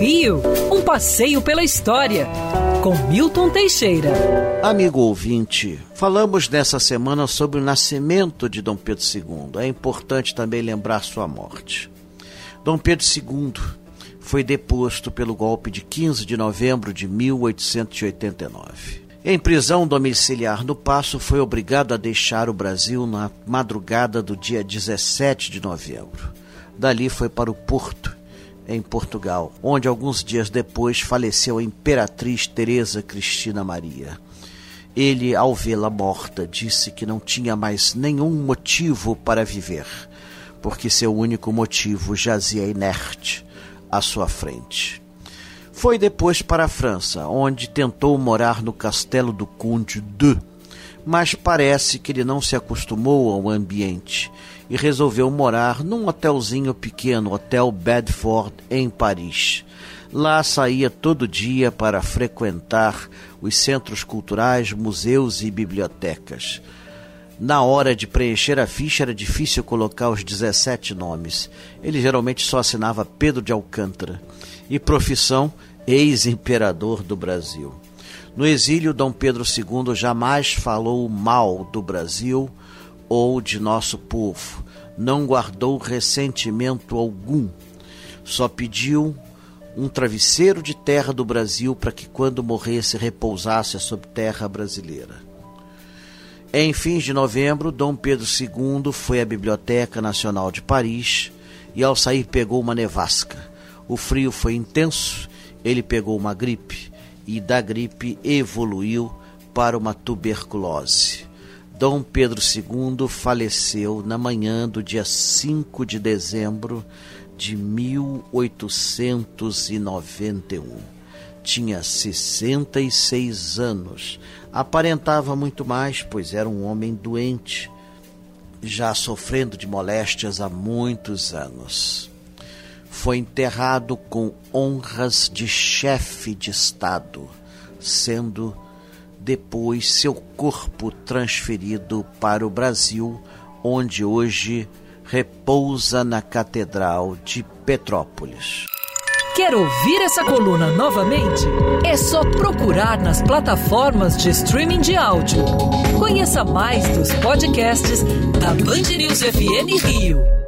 Rio, um passeio pela história, com Milton Teixeira. Amigo ouvinte, falamos nessa semana sobre o nascimento de Dom Pedro II. É importante também lembrar sua morte. Dom Pedro II foi deposto pelo golpe de 15 de novembro de 1889. Em prisão domiciliar no Passo, foi obrigado a deixar o Brasil na madrugada do dia 17 de novembro. Dali foi para o Porto, em Portugal, onde alguns dias depois faleceu a imperatriz Teresa Cristina Maria. Ele, ao vê-la morta, disse que não tinha mais nenhum motivo para viver, porque seu único motivo jazia inerte à sua frente. Foi depois para a França, onde tentou morar no castelo do Conde de, mas parece que ele não se acostumou ao ambiente e resolveu morar num hotelzinho pequeno, Hotel Bedford, em Paris. Lá saía todo dia para frequentar os centros culturais, museus e bibliotecas. Na hora de preencher a ficha era difícil colocar os 17 nomes. Ele geralmente só assinava Pedro de Alcântara. E profissão, ex-imperador do Brasil. No exílio, Dom Pedro II jamais falou mal do Brasil ou de nosso povo. Não guardou ressentimento algum. Só pediu um travesseiro de terra do Brasil para que, quando morresse, repousasse sobre terra brasileira. Em fins de novembro, Dom Pedro II foi à Biblioteca Nacional de Paris e, ao sair, pegou uma nevasca. O frio foi intenso, ele pegou uma gripe e, da gripe, evoluiu para uma tuberculose. Dom Pedro II faleceu na manhã do dia 5 de dezembro de 1891 tinha 66 anos. Aparentava muito mais, pois era um homem doente, já sofrendo de moléstias há muitos anos. Foi enterrado com honras de chefe de Estado, sendo depois seu corpo transferido para o Brasil, onde hoje repousa na Catedral de Petrópolis. Quer ouvir essa coluna novamente? É só procurar nas plataformas de streaming de áudio. Conheça mais dos podcasts da Band News FM Rio.